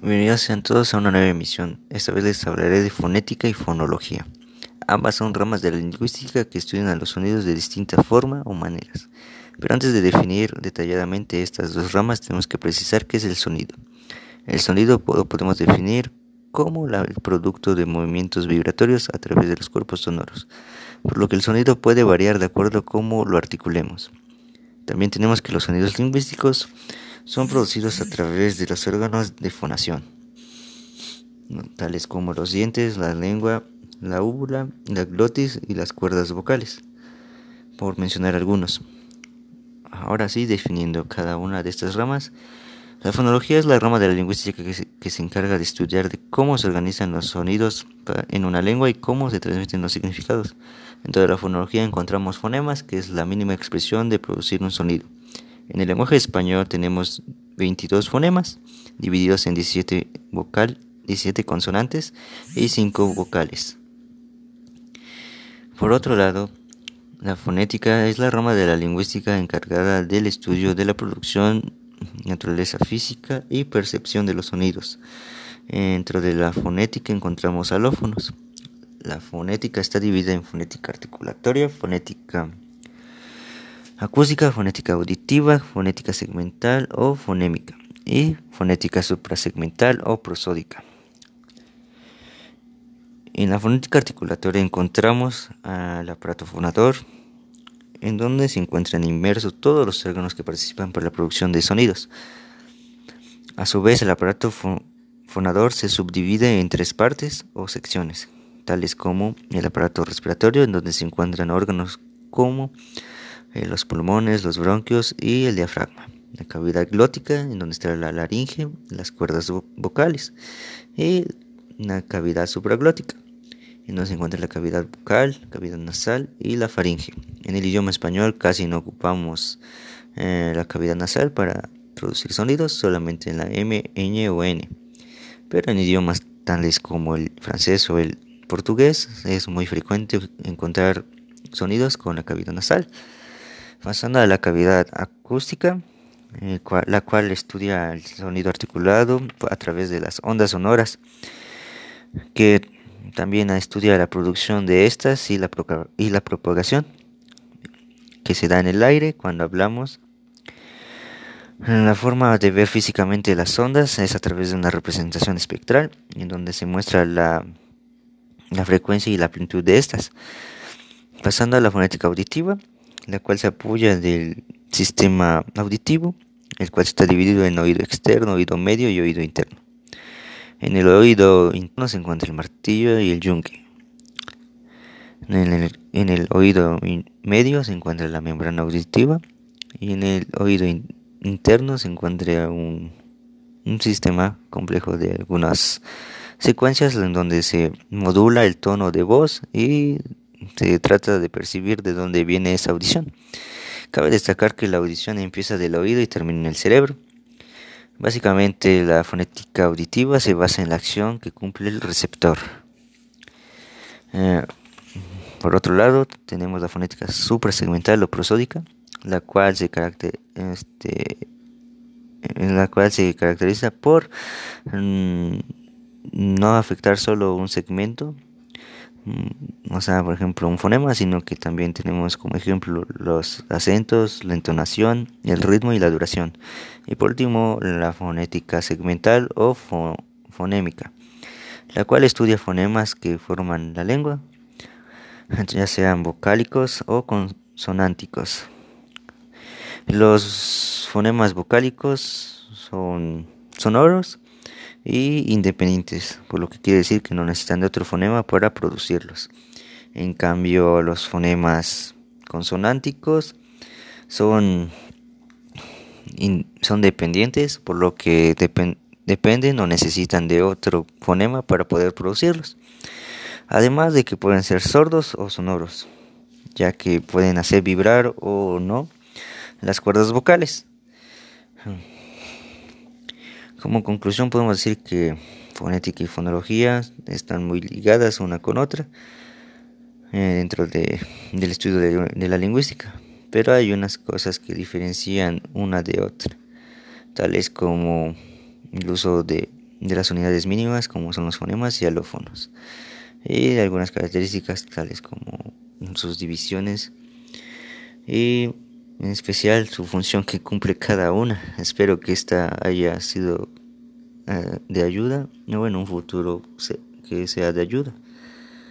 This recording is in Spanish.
Bienvenidos sean todos a una nueva emisión. Esta vez les hablaré de fonética y fonología. Ambas son ramas de la lingüística que estudian a los sonidos de distinta forma o maneras. Pero antes de definir detalladamente estas dos ramas, tenemos que precisar qué es el sonido. El sonido podemos definir como el producto de movimientos vibratorios a través de los cuerpos sonoros, por lo que el sonido puede variar de acuerdo a cómo lo articulemos. También tenemos que los sonidos lingüísticos son producidos a través de los órganos de fonación, tales como los dientes, la lengua, la úvula, la glotis y las cuerdas vocales, por mencionar algunos. Ahora sí, definiendo cada una de estas ramas, la fonología es la rama de la lingüística que se, encarga de estudiar de cómo se organizan los sonidos en una lengua y cómo se transmiten los significados. Dentro de la fonología encontramos fonemas, que es la mínima expresión de producir un sonido. En el lenguaje español tenemos 22 fonemas, divididos en 17, vocal, 17 consonantes y 5 vocales. Por otro lado, la fonética es la rama de la lingüística encargada del estudio de la producción, naturaleza física y percepción de los sonidos. Dentro de la fonética encontramos alófonos. La fonética está dividida en fonética articulatoria, fonética acústica, fonética auditiva, fonética segmental o fonémica y fonética suprasegmental o prosódica. En la fonética articulatoria encontramos al aparato fonador, en donde se encuentran inmersos todos los órganos que participan para la producción de sonidos. A su vez, el aparato fonador se subdivide en tres partes o secciones, tales como el aparato respiratorio, en donde se encuentran órganos como eh, los pulmones, los bronquios y el diafragma. La cavidad glótica, en donde está la laringe, las cuerdas vocales, y la cavidad supraglótica, en donde se encuentra la cavidad bucal, la cavidad nasal y la faringe. En el idioma español casi no ocupamos eh, la cavidad nasal para producir sonidos, solamente en la M, Ñ o N. Pero en idiomas tales como el francés o el portugués es muy frecuente encontrar sonidos con la cavidad nasal. Pasando a la cavidad acústica, eh, la cual estudia el sonido articulado a través de las ondas sonoras, que también estudia la producción de estas y la, y la propagación que se da en el aire cuando hablamos. La forma de ver físicamente las ondas es a través de una representación espectral, en donde se muestra la, la frecuencia y la amplitud de estas. Pasando a la fonética auditiva, la cual se apoya del sistema auditivo, el cual está dividido en oído externo, oído medio y oído interno. En el oído interno se encuentra el martillo y el yunque. En el, oído medio se encuentra la membrana auditiva y en el oído interno se encuentra un, sistema complejo de algunas secuencias en donde se modula el tono de voz y se trata de percibir de dónde viene esa audición. Cabe destacar que la audición empieza del oído y termina en el cerebro. Básicamente la fonética auditiva se basa en la acción que cumple el receptor. Eh, por otro lado, tenemos la fonética suprasegmental o prosódica, la cual se, este, en la cual se caracteriza por mm, no afectar solo un segmento, o sea, por ejemplo, un fonema, sino que también tenemos como ejemplo los acentos, la entonación, el ritmo y la duración. Y por último, la fonética segmental o fonémica, la cual estudia fonemas que forman la lengua, ya sean vocálicos o consonánticos. Los fonemas vocálicos son sonoros y independientes, por lo que quiere decir que no necesitan de otro fonema para producirlos. En cambio, los fonemas consonánticos son, son dependientes, por lo que dependen o necesitan de otro fonema para poder producirlos. Además de que pueden ser sordos o sonoros, ya que pueden hacer vibrar o no las cuerdas vocales. Como conclusión podemos decir que fonética y fonología están muy ligadas una con otra eh, dentro de, del estudio de, la lingüística, pero hay unas cosas que diferencian una de otra, tales como el uso de las unidades mínimas como son los fonemas y alófonos y algunas características tales como sus divisiones. Y en especial su función que cumple cada una. Espero que esta haya sido eh, de ayuda o en un futuro que sea de ayuda.